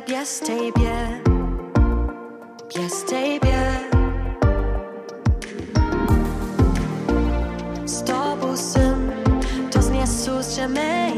Biye piastej bie Piastej bie Z tobusem To z nie suszymy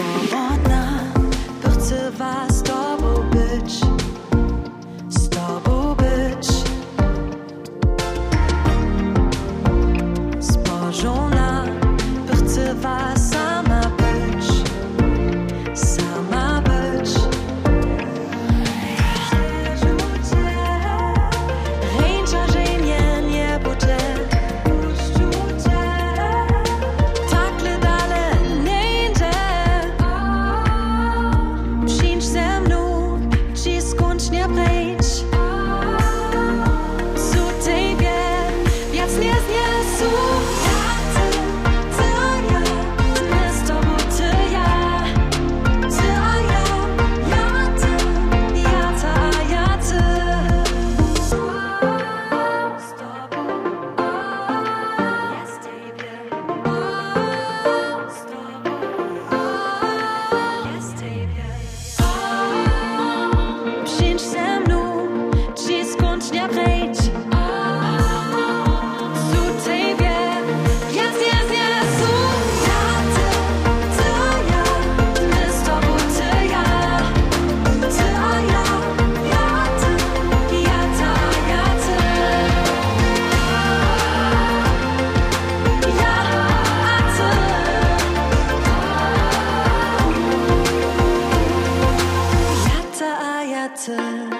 swobodna, to better.